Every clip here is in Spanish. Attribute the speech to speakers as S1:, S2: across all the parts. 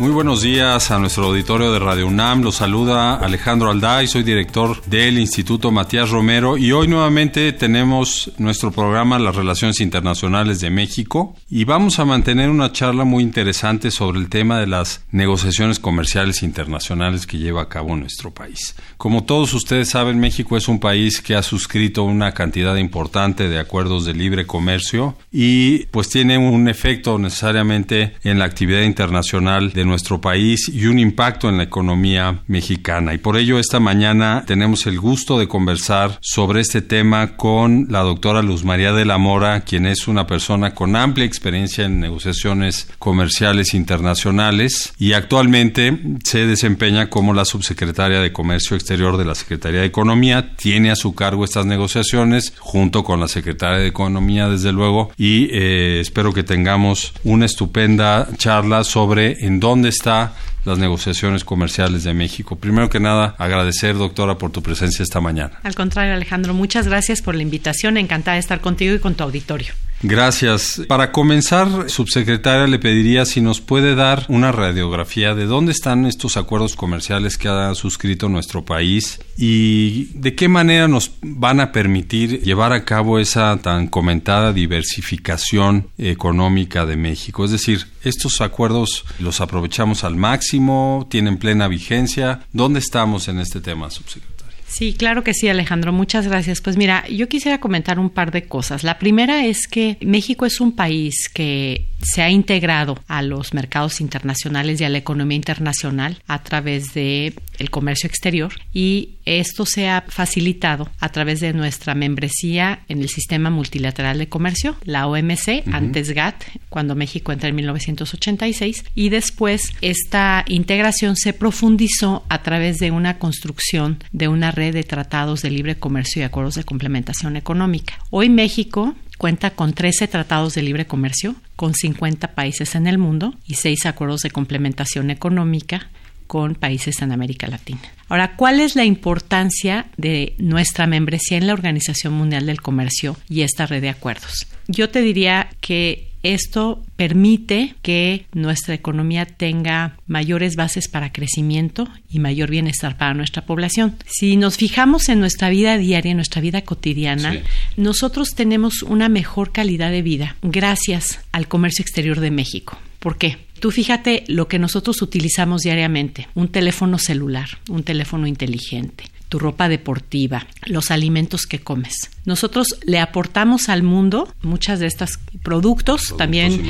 S1: Muy buenos días a nuestro auditorio de Radio UNAM. Los saluda Alejandro Alday, soy director del Instituto Matías Romero y hoy nuevamente tenemos nuestro programa Las Relaciones Internacionales de México y vamos a mantener una charla muy interesante sobre el tema de las negociaciones comerciales internacionales que lleva a cabo nuestro país. Como todos ustedes saben, México es un país que ha suscrito una cantidad importante de acuerdos de libre comercio y pues tiene un efecto necesariamente en la actividad internacional de nuestro país y un impacto en la economía mexicana. Y por ello esta mañana tenemos el gusto de conversar sobre este tema con la doctora Luz María de la Mora, quien es una persona con amplia experiencia en negociaciones comerciales internacionales y actualmente se desempeña como la subsecretaria de Comercio Exterior de la Secretaría de Economía. Tiene a su cargo estas negociaciones junto con la Secretaria de Economía, desde luego, y eh, espero que tengamos una estupenda charla sobre en dónde dónde está las negociaciones comerciales de México. Primero que nada, agradecer, doctora, por tu presencia esta mañana.
S2: Al contrario, Alejandro, muchas gracias por la invitación. Encantada de estar contigo y con tu auditorio.
S1: Gracias. Para comenzar, subsecretaria, le pediría si nos puede dar una radiografía de dónde están estos acuerdos comerciales que ha suscrito nuestro país y de qué manera nos van a permitir llevar a cabo esa tan comentada diversificación económica de México. Es decir, estos acuerdos los aprovechamos al máximo, tienen plena vigencia. ¿Dónde estamos en este tema, subsecretaria?
S2: Sí, claro que sí, Alejandro. Muchas gracias. Pues mira, yo quisiera comentar un par de cosas. La primera es que México es un país que se ha integrado a los mercados internacionales y a la economía internacional a través de el comercio exterior y esto se ha facilitado a través de nuestra membresía en el sistema multilateral de comercio, la OMC, antes GATT, cuando México entra en 1986 y después esta integración se profundizó a través de una construcción de una red de tratados de libre comercio y acuerdos de complementación económica. Hoy México cuenta con 13 tratados de libre comercio con 50 países en el mundo y 6 acuerdos de complementación económica con países en América Latina. Ahora, ¿cuál es la importancia de nuestra membresía en la Organización Mundial del Comercio y esta red de acuerdos? Yo te diría que esto permite que nuestra economía tenga mayores bases para crecimiento y mayor bienestar para nuestra población. Si nos fijamos en nuestra vida diaria, en nuestra vida cotidiana, nosotros tenemos una mejor calidad de vida gracias al comercio exterior de México. ¿Por qué? Tú fíjate lo que nosotros utilizamos diariamente, un teléfono celular, un teléfono inteligente, tu ropa deportiva, los alimentos que comes. Nosotros le aportamos al mundo muchas de estos productos, también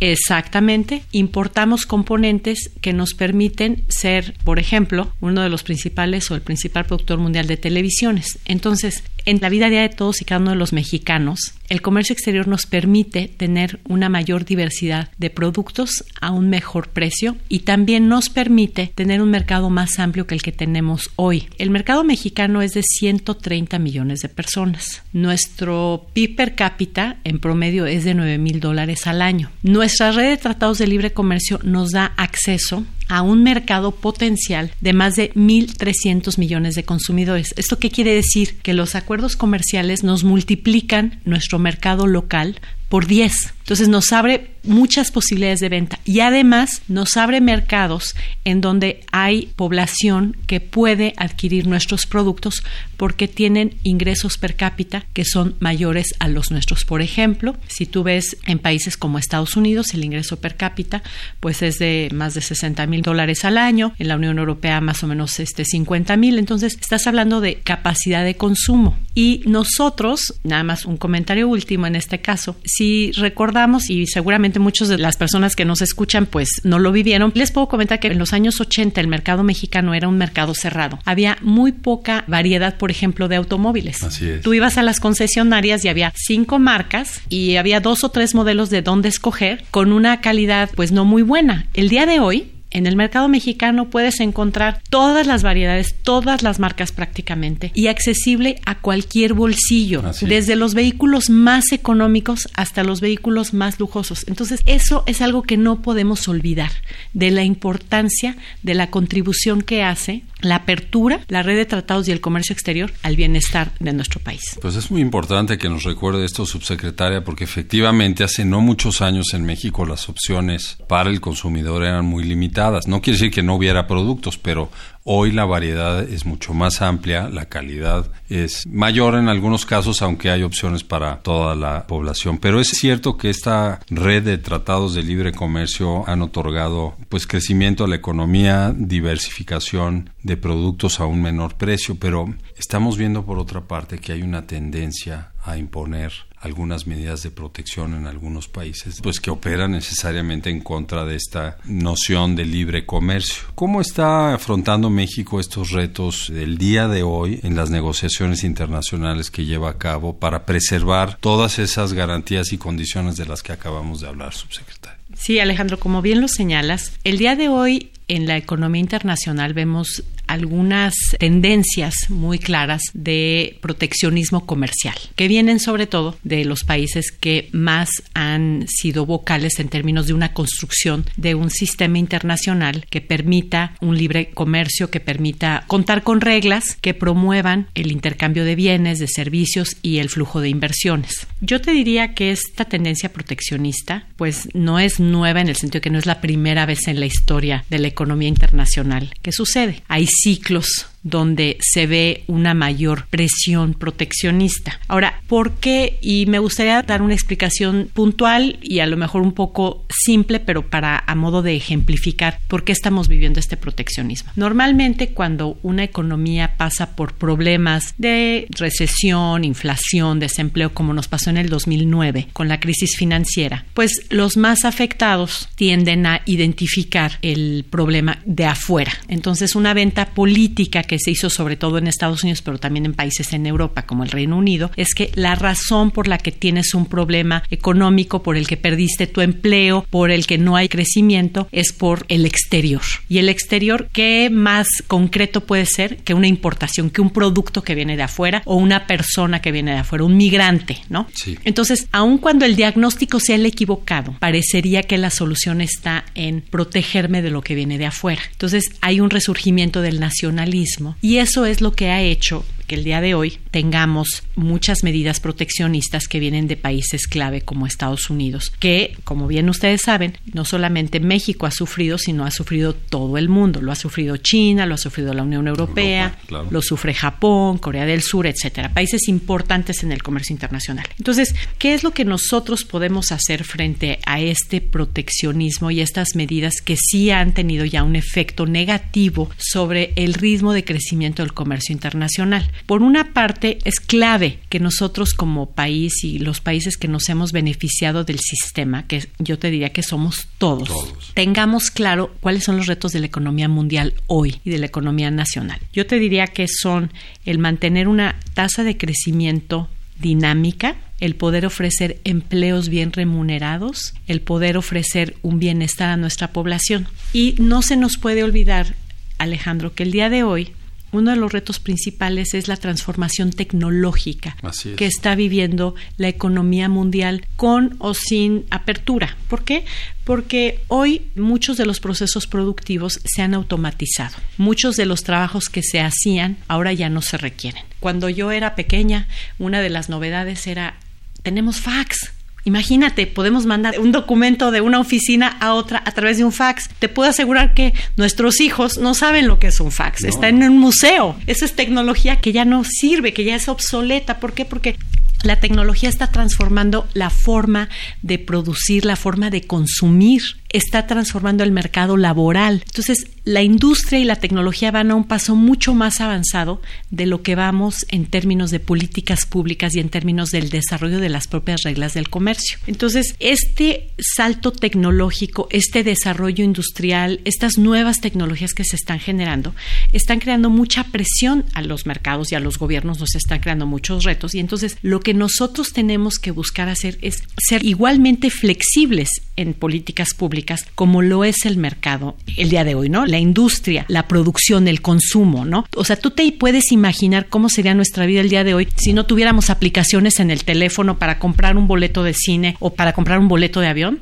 S2: exactamente, importamos componentes que nos permiten ser, por ejemplo, uno de los principales o el principal productor mundial de televisiones. Entonces, en la vida diaria de todos y cada uno de los mexicanos, el comercio exterior nos permite tener una mayor diversidad de productos a un mejor precio y también nos permite tener un mercado más amplio que el que tenemos hoy. El mercado mexicano es de 130 millones de personas. Nuestro PIB per cápita en promedio es de 9 mil dólares al año. Nuestra red de tratados de libre comercio nos da acceso a un mercado potencial de más de 1.300 millones de consumidores. ¿Esto qué quiere decir? Que los acuerdos comerciales nos multiplican nuestro mercado local por 10. Entonces nos abre muchas posibilidades de venta. Y además nos abre mercados en donde hay población que puede adquirir nuestros productos porque tienen ingresos per cápita que son mayores a los nuestros. Por ejemplo, si tú ves en países como Estados Unidos el ingreso per cápita pues es de más de 60 mil dólares al año, en la Unión Europea más o menos este 50 mil, entonces estás hablando de capacidad de consumo. Y nosotros, nada más un comentario último en este caso, si recordamos, y seguramente muchas de las personas que nos escuchan pues no lo vivieron, les puedo comentar que en los años 80 el mercado mexicano era un mercado cerrado. Había muy poca variedad, por ejemplo, de automóviles.
S1: Así es.
S2: Tú ibas a las concesionarias y había cinco marcas y había dos o tres modelos de dónde escoger con una calidad pues no muy buena. El día de hoy En el mercado mexicano puedes encontrar todas las variedades, todas las marcas prácticamente y accesible a cualquier bolsillo, desde los vehículos más económicos hasta los vehículos más lujosos. Entonces, eso es algo que no podemos olvidar de la importancia de la contribución que hace la apertura, la red de tratados y el comercio exterior al bienestar de nuestro país.
S1: Pues es muy importante que nos recuerde esto, subsecretaria, porque efectivamente hace no muchos años en México las opciones para el consumidor eran muy limitadas. No quiere decir que no hubiera productos, pero Hoy la variedad es mucho más amplia, la calidad es mayor en algunos casos, aunque hay opciones para toda la población. Pero es cierto que esta red de tratados de libre comercio han otorgado pues crecimiento a la economía, diversificación de productos a un menor precio, pero estamos viendo por otra parte que hay una tendencia a imponer algunas medidas de protección en algunos países, pues que operan necesariamente en contra de esta noción de libre comercio. ¿Cómo está afrontando México estos retos del día de hoy en las negociaciones internacionales que lleva a cabo para preservar todas esas garantías y condiciones de las que acabamos de hablar, subsecretario?
S2: Sí, Alejandro, como bien lo señalas, el día de hoy en la economía internacional vemos algunas tendencias muy claras de proteccionismo comercial, que vienen sobre todo de los países que más han sido vocales en términos de una construcción de un sistema internacional que permita un libre comercio, que permita contar con reglas que promuevan el intercambio de bienes, de servicios y el flujo de inversiones. Yo te diría que esta tendencia proteccionista pues no es nueva en el sentido que no es la primera vez en la historia de la economía internacional que sucede. Hay ciclos donde se ve una mayor presión proteccionista. Ahora, ¿por qué? Y me gustaría dar una explicación puntual y a lo mejor un poco simple, pero para a modo de ejemplificar por qué estamos viviendo este proteccionismo. Normalmente cuando una economía pasa por problemas de recesión, inflación, desempleo, como nos pasó en el 2009 con la crisis financiera, pues los más afectados tienden a identificar el problema de afuera. Entonces, una venta política que se hizo sobre todo en Estados Unidos, pero también en países en Europa como el Reino Unido, es que la razón por la que tienes un problema económico, por el que perdiste tu empleo, por el que no hay crecimiento, es por el exterior. Y el exterior, ¿qué más concreto puede ser que una importación, que un producto que viene de afuera o una persona que viene de afuera, un migrante, ¿no?
S1: Sí.
S2: Entonces, aun cuando el diagnóstico sea el equivocado, parecería que la solución está en protegerme de lo que viene de afuera. Entonces, hay un resurgimiento del nacionalismo y eso es lo que ha hecho que el día de hoy tengamos muchas medidas proteccionistas que vienen de países clave como Estados Unidos, que, como bien ustedes saben, no solamente México ha sufrido, sino ha sufrido todo el mundo. Lo ha sufrido China, lo ha sufrido la Unión Europea, lo sufre Japón, Corea del Sur, etcétera. Países importantes en el comercio internacional. Entonces, ¿qué es lo que nosotros podemos hacer frente a este proteccionismo y estas medidas que sí han tenido ya un efecto negativo sobre el ritmo de crecimiento del comercio internacional? Por una parte, es clave que nosotros como país y los países que nos hemos beneficiado del sistema, que yo te diría que somos todos, tengamos claro cuáles son los retos de la economía mundial hoy y de la economía nacional. Yo te diría que son el mantener una tasa de crecimiento dinámica, el poder ofrecer empleos bien remunerados, el poder ofrecer un bienestar a nuestra población. Y no se nos puede olvidar, Alejandro, que el día de hoy uno de los retos principales es la transformación tecnológica que está viviendo la economía mundial con o sin apertura. ¿Por qué? Porque hoy muchos de los procesos productivos se han automatizado. Muchos de los trabajos que se hacían ahora ya no se requieren. Cuando yo era pequeña, una de las novedades era tenemos fax. Imagínate, podemos mandar un documento de una oficina a otra a través de un fax. Te puedo asegurar que nuestros hijos no saben lo que es un fax. Está en un museo. Esa es tecnología que ya no sirve, que ya es obsoleta. ¿Por qué? Porque la tecnología está transformando la forma de producir, la forma de consumir está transformando el mercado laboral. Entonces, la industria y la tecnología van a un paso mucho más avanzado de lo que vamos en términos de políticas públicas y en términos del desarrollo de las propias reglas del comercio. Entonces, este salto tecnológico, este desarrollo industrial, estas nuevas tecnologías que se están generando, están creando mucha presión a los mercados y a los gobiernos, nos están creando muchos retos y entonces lo que nosotros tenemos que buscar hacer es ser igualmente flexibles en políticas públicas Como lo es el mercado el día de hoy, ¿no? La industria, la producción, el consumo, ¿no? O sea, tú te puedes imaginar cómo sería nuestra vida el día de hoy si no tuviéramos aplicaciones en el teléfono para comprar un boleto de cine o para comprar un boleto de avión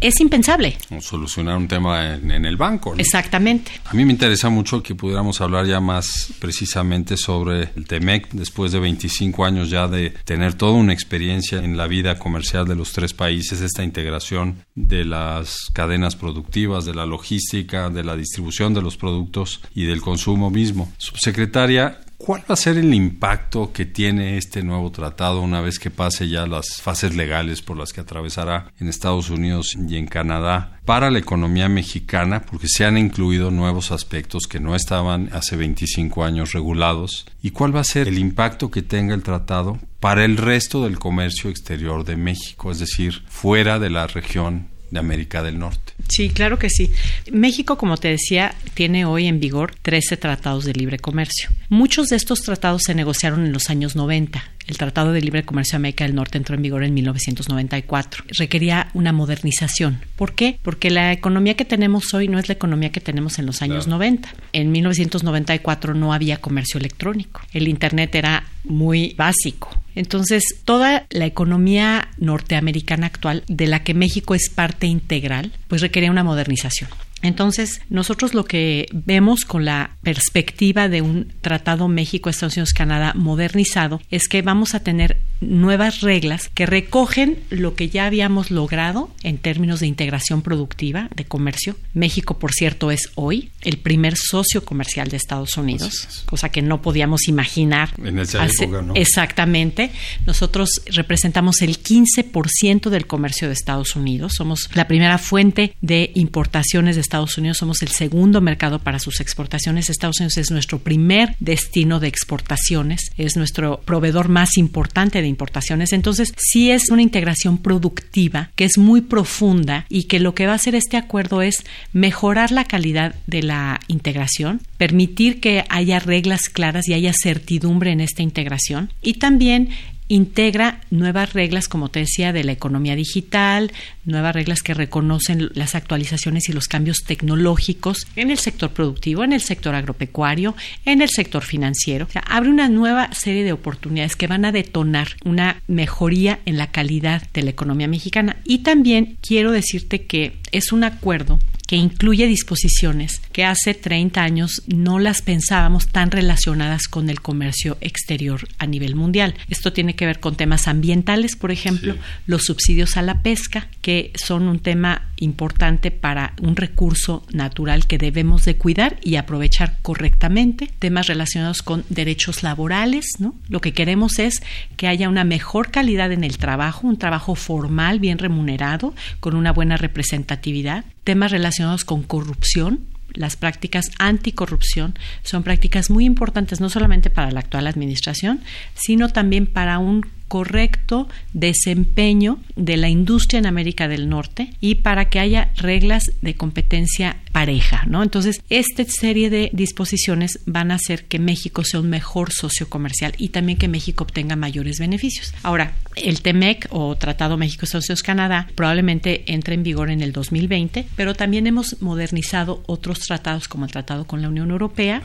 S2: es impensable.
S1: O solucionar un tema en, el banco.
S2: Exactamente.
S1: A mí me interesa mucho que pudiéramos hablar ya más precisamente sobre el TEMEC, después de 25 años ya de tener toda una experiencia en la vida comercial de los tres países, esta integración de las cadenas productivas, de la logística, de la distribución de los productos y del consumo mismo. Subsecretaria, ¿Cuál va a ser el impacto que tiene este nuevo tratado una vez que pase ya las fases legales por las que atravesará en Estados Unidos y en Canadá para la economía mexicana? Porque se han incluido nuevos aspectos que no estaban hace 25 años regulados. ¿Y cuál va a ser el impacto que tenga el tratado para el resto del comercio exterior de México, es decir, fuera de la región de América del Norte.
S2: Sí, claro que sí. México, como te decía, tiene hoy en vigor 13 tratados de libre comercio. Muchos de estos tratados se negociaron en los años 90. El Tratado de Libre Comercio de América del Norte entró en vigor en 1994. Requería una modernización. ¿Por qué? Porque la economía que tenemos hoy no es la economía que tenemos en los años 90. En 1994 no había comercio electrónico. El Internet era muy básico. Entonces, toda la economía norteamericana actual, de la que México es parte integral, pues requería una modernización. Entonces, nosotros lo que vemos con la perspectiva de un tratado México-Estados Unidos-Canadá modernizado es que vamos a tener nuevas reglas que recogen lo que ya habíamos logrado en términos de integración productiva, de comercio. México, por cierto, es hoy el primer socio comercial de Estados Unidos, cosa que no podíamos imaginar.
S1: En esa época, ¿no?
S2: Exactamente. Nosotros representamos el 15% del comercio de Estados Unidos. Somos la primera fuente de importaciones de Estados Unidos. Somos el segundo mercado para sus exportaciones. Estados Unidos es nuestro primer destino de exportaciones. Es nuestro proveedor más importante de importaciones. Entonces, sí es una integración productiva que es muy profunda y que lo que va a hacer este acuerdo es mejorar la calidad de la integración, permitir que haya reglas claras y haya certidumbre en esta integración y también integra nuevas reglas, como te decía, de la economía digital, nuevas reglas que reconocen las actualizaciones y los cambios tecnológicos en el sector productivo, en el sector agropecuario, en el sector financiero. abre una nueva serie de oportunidades que van a detonar una mejoría en la calidad de la economía mexicana. Y también quiero decirte que es un acuerdo que incluye disposiciones que hace 30 años no las pensábamos tan relacionadas con el comercio exterior a nivel mundial. Esto tiene que ver con temas ambientales, por ejemplo, los subsidios a la pesca, que son un tema importante para un recurso natural que debemos de cuidar y aprovechar correctamente, temas relacionados con derechos laborales, ¿no? Lo que queremos es que haya una mejor calidad en el trabajo, un trabajo formal, bien remunerado, con una buena representatividad, temas relacionados con corrupción, las prácticas anticorrupción son prácticas muy importantes no solamente para la actual administración, sino también para un correcto desempeño de la industria en América del Norte y para que haya reglas de competencia pareja, ¿no? Entonces, esta serie de disposiciones van a hacer que México sea un mejor socio comercial y también que México obtenga mayores beneficios. Ahora, el TEMEC o Tratado México Socios Canadá probablemente entre en vigor en el 2020, pero también hemos modernizado otros tratados como el tratado con la Unión Europea.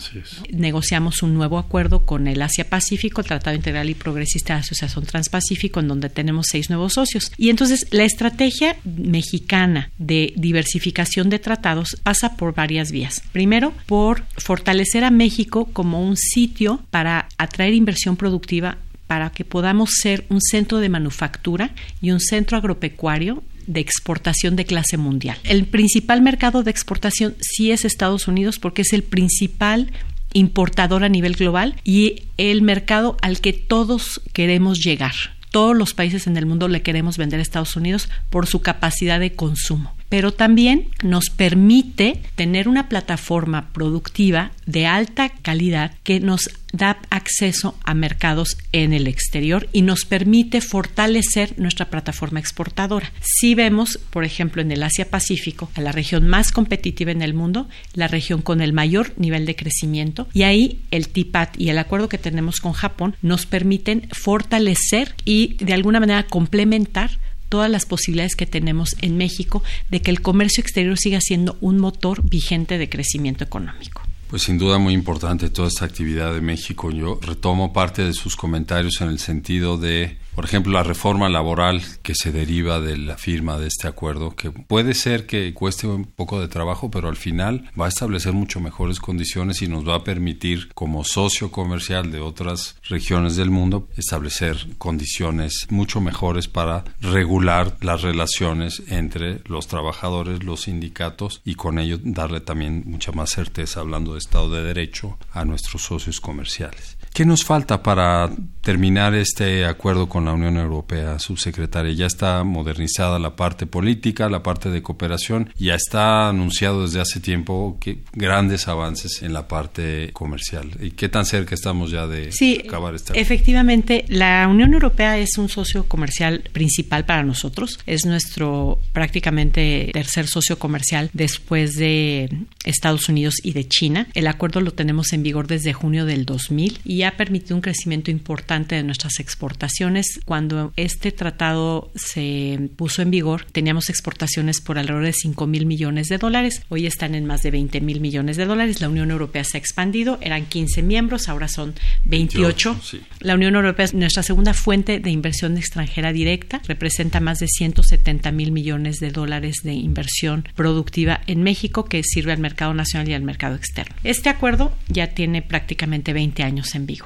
S2: Negociamos un nuevo acuerdo con el Asia Pacífico, el Tratado Integral y Progresista de Asociación Transpacífico, en donde tenemos seis nuevos socios. Y entonces la estrategia mexicana de diversificación de tratados pasa por varias vías. Primero, por fortalecer a México como un sitio para atraer inversión productiva para que podamos ser un centro de manufactura y un centro agropecuario de exportación de clase mundial. El principal mercado de exportación sí es Estados Unidos porque es el principal importador a nivel global y el mercado al que todos queremos llegar. Todos los países en el mundo le queremos vender a Estados Unidos por su capacidad de consumo pero también nos permite tener una plataforma productiva de alta calidad que nos da acceso a mercados en el exterior y nos permite fortalecer nuestra plataforma exportadora. Si vemos, por ejemplo, en el Asia Pacífico, a la región más competitiva en el mundo, la región con el mayor nivel de crecimiento, y ahí el TIPAT y el acuerdo que tenemos con Japón nos permiten fortalecer y de alguna manera complementar todas las posibilidades que tenemos en México de que el comercio exterior siga siendo un motor vigente de crecimiento económico.
S1: Pues sin duda muy importante toda esta actividad de México. Yo retomo parte de sus comentarios en el sentido de por ejemplo, la reforma laboral que se deriva de la firma de este acuerdo, que puede ser que cueste un poco de trabajo, pero al final va a establecer mucho mejores condiciones y nos va a permitir, como socio comercial de otras regiones del mundo, establecer condiciones mucho mejores para regular las relaciones entre los trabajadores, los sindicatos y con ello darle también mucha más certeza, hablando de Estado de Derecho, a nuestros socios comerciales. ¿Qué nos falta para terminar este acuerdo con la Unión Europea, subsecretaria? Ya está modernizada la parte política, la parte de cooperación, ya está anunciado desde hace tiempo que grandes avances en la parte comercial. ¿Y qué tan cerca estamos ya de acabar este
S2: acuerdo? Efectivamente, la Unión Europea es un socio comercial principal para nosotros. Es nuestro prácticamente tercer socio comercial después de Estados Unidos y de China. El acuerdo lo tenemos en vigor desde junio del 2000 y ha permitido un crecimiento importante de nuestras exportaciones. Cuando este tratado se puso en vigor, teníamos exportaciones por alrededor de 5 mil millones de dólares. Hoy están en más de 20 mil millones de dólares. La Unión Europea se ha expandido. Eran 15 miembros, ahora son 28. La Unión Europea es nuestra segunda fuente de inversión extranjera directa. Representa más de 170 mil millones de dólares de inversión productiva en México que sirve al mercado nacional y al mercado externo. Este acuerdo ya tiene prácticamente 20 años en vigor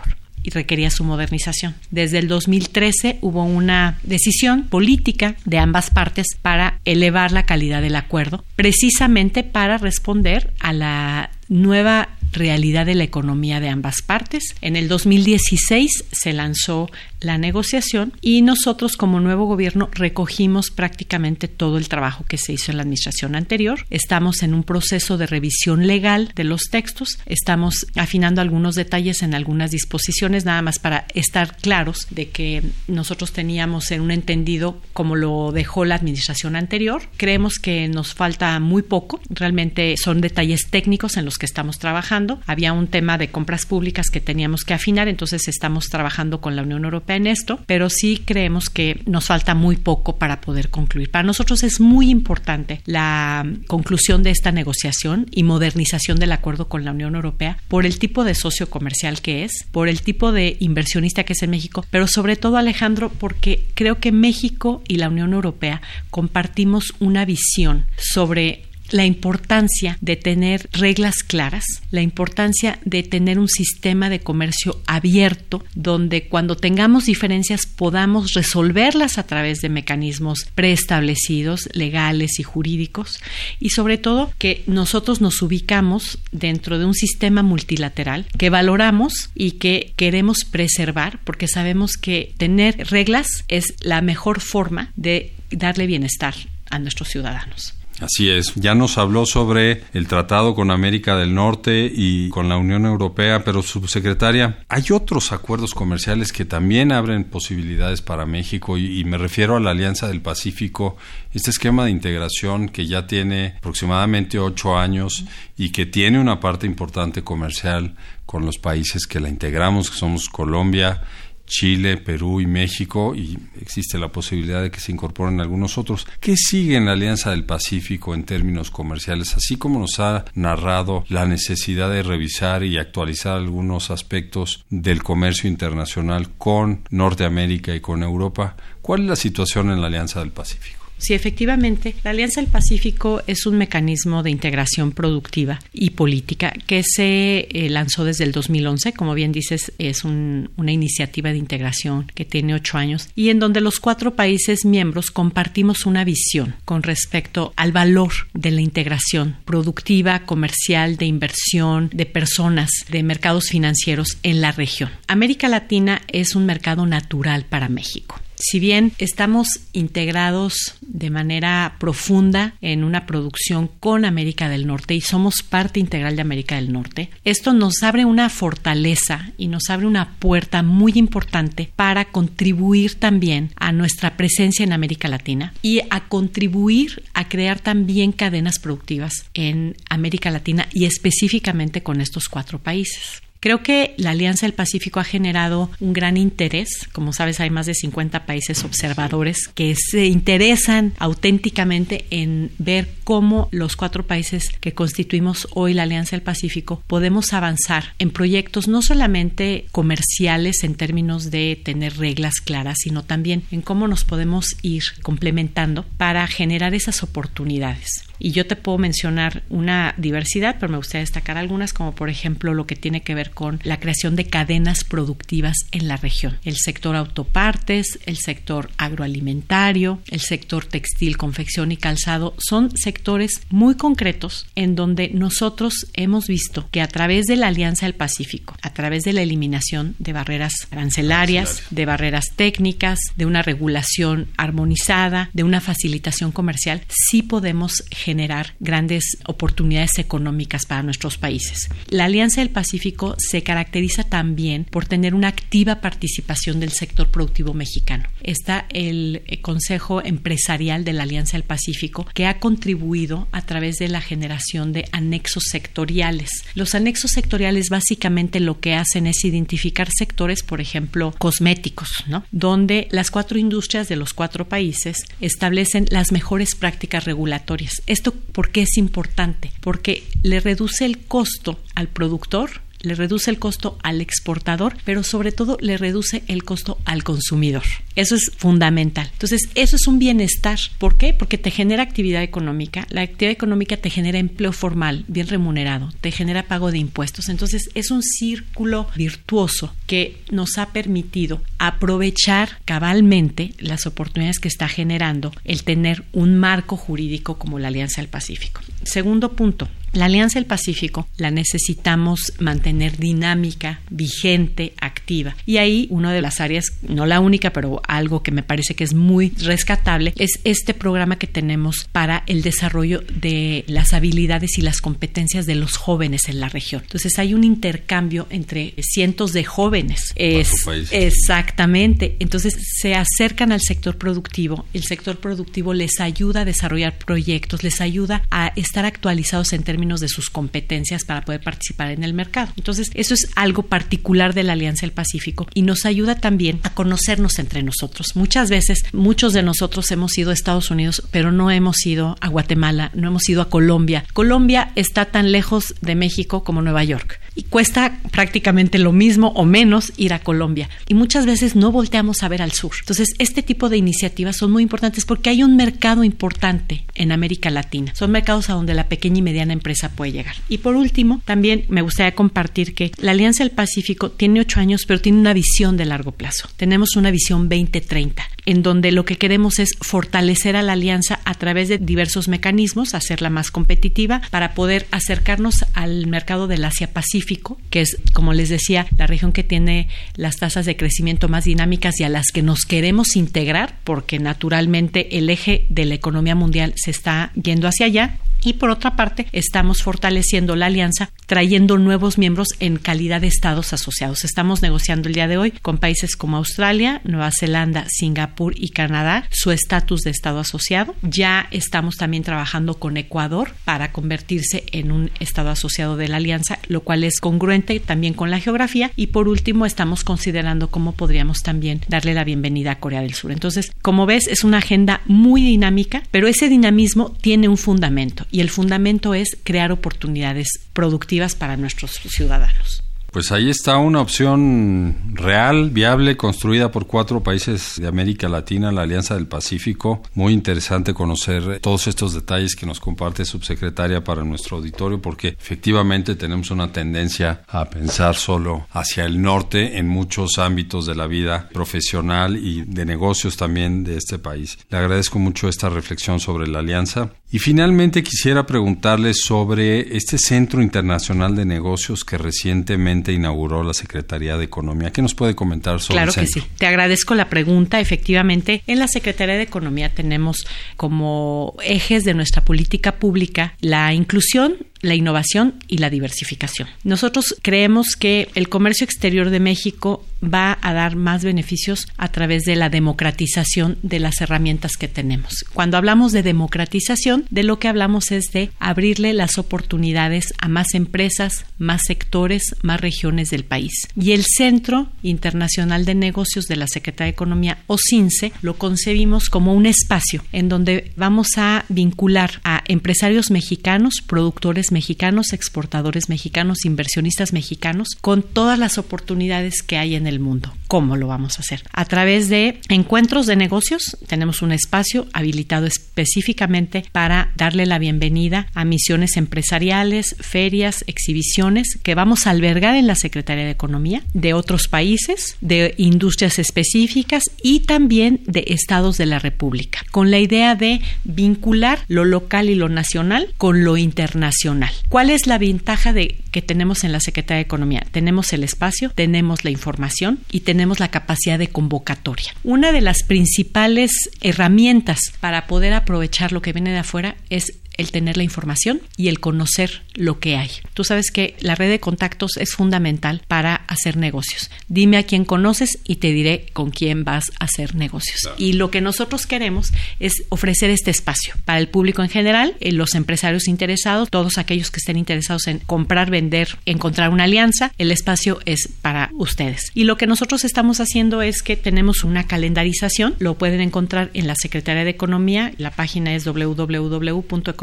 S2: y requería su modernización. Desde el 2013 hubo una decisión política de ambas partes para elevar la calidad del acuerdo, precisamente para responder a la nueva realidad de la economía de ambas partes. En el 2016 se lanzó la negociación y nosotros como nuevo gobierno recogimos prácticamente todo el trabajo que se hizo en la administración anterior. Estamos en un proceso de revisión legal de los textos, estamos afinando algunos detalles en algunas disposiciones, nada más para estar claros de que nosotros teníamos en un entendido como lo dejó la administración anterior. Creemos que nos falta muy poco, realmente son detalles técnicos en los que estamos trabajando. Había un tema de compras públicas que teníamos que afinar, entonces estamos trabajando con la Unión Europea en esto, pero sí creemos que nos falta muy poco para poder concluir. Para nosotros es muy importante la conclusión de esta negociación y modernización del acuerdo con la Unión Europea por el tipo de socio comercial que es, por el tipo de inversionista que es en México, pero sobre todo Alejandro porque creo que México y la Unión Europea compartimos una visión sobre la importancia de tener reglas claras, la importancia de tener un sistema de comercio abierto donde cuando tengamos diferencias podamos resolverlas a través de mecanismos preestablecidos, legales y jurídicos y sobre todo que nosotros nos ubicamos dentro de un sistema multilateral que valoramos y que queremos preservar porque sabemos que tener reglas es la mejor forma de darle bienestar a nuestros ciudadanos.
S1: Así es, ya nos habló sobre el tratado con América del Norte y con la Unión Europea, pero subsecretaria, hay otros acuerdos comerciales que también abren posibilidades para México y, me refiero a la Alianza del Pacífico, este esquema de integración que ya tiene aproximadamente ocho años y que tiene una parte importante comercial con los países que la integramos, que somos Colombia, Chile, Perú y México, y existe la posibilidad de que se incorporen algunos otros. ¿Qué sigue en la Alianza del Pacífico en términos comerciales? Así como nos ha narrado la necesidad de revisar y actualizar algunos aspectos del comercio internacional con Norteamérica y con Europa, ¿cuál es la situación en la Alianza del Pacífico?
S2: Sí, efectivamente, la Alianza del Pacífico es un mecanismo de integración productiva y política que se eh, lanzó desde el 2011. Como bien dices, es una iniciativa de integración que tiene ocho años y en donde los cuatro países miembros compartimos una visión con respecto al valor de la integración productiva, comercial, de inversión, de personas, de mercados financieros en la región. América Latina es un mercado natural para México si bien estamos integrados de manera profunda en una producción con América del Norte y somos parte integral de América del Norte, esto nos abre una fortaleza y nos abre una puerta muy importante para contribuir también a nuestra presencia en América Latina y a contribuir a crear también cadenas productivas en América Latina y específicamente con estos cuatro países. Creo que la Alianza del Pacífico ha generado un gran interés. Como sabes, hay más de 50 países observadores que se interesan auténticamente en ver cómo los cuatro países que constituimos hoy la Alianza del Pacífico podemos avanzar en proyectos no solamente comerciales en términos de tener reglas claras, sino también en cómo nos podemos ir complementando para generar esas oportunidades. Y yo te puedo mencionar una diversidad, pero me gustaría destacar algunas, como por ejemplo lo que tiene que ver con la creación de cadenas productivas en la región. El sector autopartes, el sector agroalimentario, el sector textil, confección y calzado son sectores muy concretos en donde nosotros hemos visto que a través de la Alianza del Pacífico, a través de la eliminación de barreras arancelarias, de barreras técnicas, de una regulación armonizada, de una facilitación comercial, sí podemos generar generar grandes oportunidades económicas para nuestros países. La Alianza del Pacífico se caracteriza también por tener una activa participación del sector productivo mexicano. Está el eh, Consejo Empresarial de la Alianza del Pacífico que ha contribuido a través de la generación de anexos sectoriales. Los anexos sectoriales básicamente lo que hacen es identificar sectores, por ejemplo, cosméticos, ¿no? Donde las cuatro industrias de los cuatro países establecen las mejores prácticas regulatorias. ¿Esto por qué es importante? Porque le reduce el costo al productor le reduce el costo al exportador, pero sobre todo le reduce el costo al consumidor. Eso es fundamental. Entonces, eso es un bienestar. ¿Por qué? Porque te genera actividad económica. La actividad económica te genera empleo formal, bien remunerado, te genera pago de impuestos. Entonces, es un círculo virtuoso que nos ha permitido aprovechar cabalmente las oportunidades que está generando el tener un marco jurídico como la Alianza del Pacífico. Segundo punto, la Alianza del Pacífico la necesitamos mantener dinámica, vigente, activa. Y ahí una de las áreas, no la única, pero algo que me parece que es muy rescatable, es este programa que tenemos para el desarrollo de las habilidades y las competencias de los jóvenes en la región. Entonces hay un intercambio entre cientos de jóvenes. Es, exactamente. Entonces se acercan al sector productivo. El sector productivo les ayuda a desarrollar proyectos, les ayuda a estar actualizados en términos de sus competencias para poder participar en el mercado. Entonces, eso es algo particular de la Alianza del Pacífico y nos ayuda también a conocernos entre nosotros. Muchas veces, muchos de nosotros hemos ido a Estados Unidos, pero no hemos ido a Guatemala, no hemos ido a Colombia. Colombia está tan lejos de México como Nueva York y cuesta prácticamente lo mismo o menos ir a Colombia. Y muchas veces no volteamos a ver al sur. Entonces, este tipo de iniciativas son muy importantes porque hay un mercado importante en América Latina. Son mercados a donde la pequeña y mediana empresa puede llegar. Y por último, también me gustaría compartir que la Alianza del Pacífico tiene ocho años, pero tiene una visión de largo plazo. Tenemos una visión 2030, en donde lo que queremos es fortalecer a la alianza a través de diversos mecanismos, hacerla más competitiva para poder acercarnos al mercado del Asia-Pacífico que es, como les decía, la región que tiene las tasas de crecimiento más dinámicas y a las que nos queremos integrar, porque naturalmente el eje de la economía mundial se está yendo hacia allá y por otra parte, estamos fortaleciendo la alianza, trayendo nuevos miembros en calidad de estados asociados. Estamos negociando el día de hoy con países como Australia, Nueva Zelanda, Singapur y Canadá su estatus de estado asociado. Ya estamos también trabajando con Ecuador para convertirse en un estado asociado de la alianza, lo cual es congruente también con la geografía. Y por último, estamos considerando cómo podríamos también darle la bienvenida a Corea del Sur. Entonces, como ves, es una agenda muy dinámica, pero ese dinamismo tiene un fundamento y el fundamento es crear oportunidades productivas para nuestros ciudadanos.
S1: Pues ahí está una opción real, viable, construida por cuatro países de América Latina, la Alianza del Pacífico. Muy interesante conocer todos estos detalles que nos comparte subsecretaria para nuestro auditorio, porque efectivamente tenemos una tendencia a pensar solo hacia el norte en muchos ámbitos de la vida profesional y de negocios también de este país. Le agradezco mucho esta reflexión sobre la alianza. Y finalmente quisiera preguntarle sobre este Centro Internacional de Negocios que recientemente inauguró la Secretaría de Economía. ¿Qué nos puede comentar sobre
S2: Claro que sí. Te agradezco la pregunta. Efectivamente, en la Secretaría de Economía tenemos como ejes de nuestra política pública la inclusión la innovación y la diversificación. Nosotros creemos que el comercio exterior de México va a dar más beneficios a través de la democratización de las herramientas que tenemos. Cuando hablamos de democratización, de lo que hablamos es de abrirle las oportunidades a más empresas, más sectores, más regiones del país. Y el Centro Internacional de Negocios de la Secretaría de Economía, o CINCE, lo concebimos como un espacio en donde vamos a vincular a empresarios mexicanos, productores mexicanos, exportadores mexicanos, inversionistas mexicanos, con todas las oportunidades que hay en el mundo. ¿Cómo lo vamos a hacer? A través de encuentros de negocios, tenemos un espacio habilitado específicamente para darle la bienvenida a misiones empresariales, ferias, exhibiciones que vamos a albergar en la Secretaría de Economía de otros países, de industrias específicas y también de estados de la República, con la idea de vincular lo local y lo nacional con lo internacional. ¿Cuál es la ventaja de que tenemos en la Secretaría de Economía? Tenemos el espacio, tenemos la información y tenemos la capacidad de convocatoria. Una de las principales herramientas para poder aprovechar lo que viene de afuera es el tener la información y el conocer lo que hay. Tú sabes que la red de contactos es fundamental para hacer negocios. Dime a quién conoces y te diré con quién vas a hacer negocios. Y lo que nosotros queremos es ofrecer este espacio para el público en general, eh, los empresarios interesados, todos aquellos que estén interesados en comprar, vender, encontrar una alianza, el espacio es para ustedes. Y lo que nosotros estamos haciendo es que tenemos una calendarización, lo pueden encontrar en la Secretaría de Economía, la página es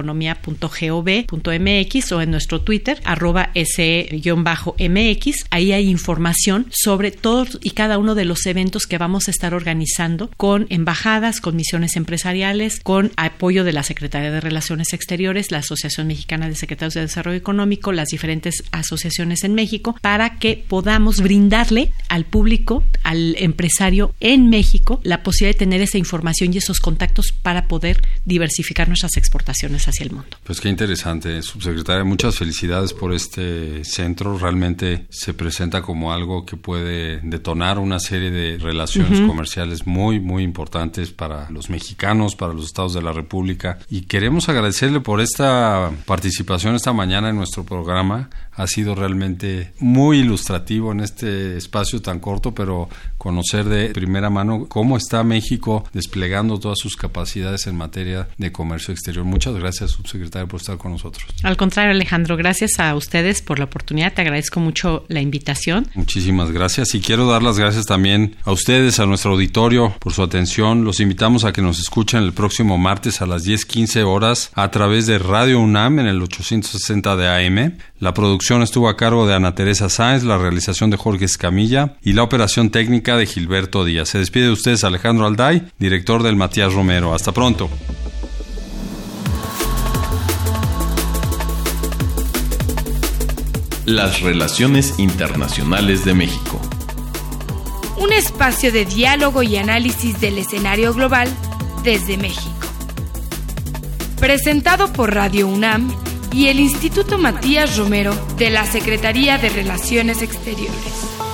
S2: www.economia.gov.mx o en nuestro Twitter, arroba se-mx. Ahí hay información sobre todos y cada uno de los eventos que vamos a estar organizando con embajadas, con misiones empresariales, con apoyo de la Secretaría de Relaciones Exteriores, la Asociación Mexicana de Secretarios de Desarrollo Económico, las diferentes asociaciones en México, para que podamos brindarle al público, al empresario en México, la posibilidad de tener esa información y esos contactos para poder diversificar nuestras exportaciones hacia el mundo.
S1: Pues qué interesante, subsecretaria. Muchas felicidades por este centro. Realmente se presenta como algo que puede detonar una serie de relaciones comerciales muy, muy importantes para los mexicanos, para los estados de la República. Y queremos agradecerle por esta participación esta mañana en nuestro programa ha sido realmente muy ilustrativo en este espacio tan corto, pero conocer de primera mano cómo está México desplegando todas sus capacidades en materia de comercio exterior. Muchas gracias, subsecretario, por estar con nosotros.
S2: Al contrario, Alejandro, gracias a ustedes por la oportunidad. Te agradezco mucho la invitación.
S1: Muchísimas gracias y quiero dar las gracias también a ustedes, a nuestro auditorio, por su atención. Los invitamos a que nos escuchen el próximo martes a las 10:15 horas a través de Radio UNAM en el 860 de AM. La producción estuvo a cargo de Ana Teresa Sáenz, la realización de Jorge Escamilla y la operación técnica de Gilberto Díaz. Se despide de ustedes Alejandro Alday, director del Matías Romero. Hasta pronto.
S3: Las relaciones internacionales de México.
S4: Un espacio de diálogo y análisis del escenario global desde México. Presentado por Radio UNAM y el Instituto Matías Romero de la Secretaría de Relaciones Exteriores.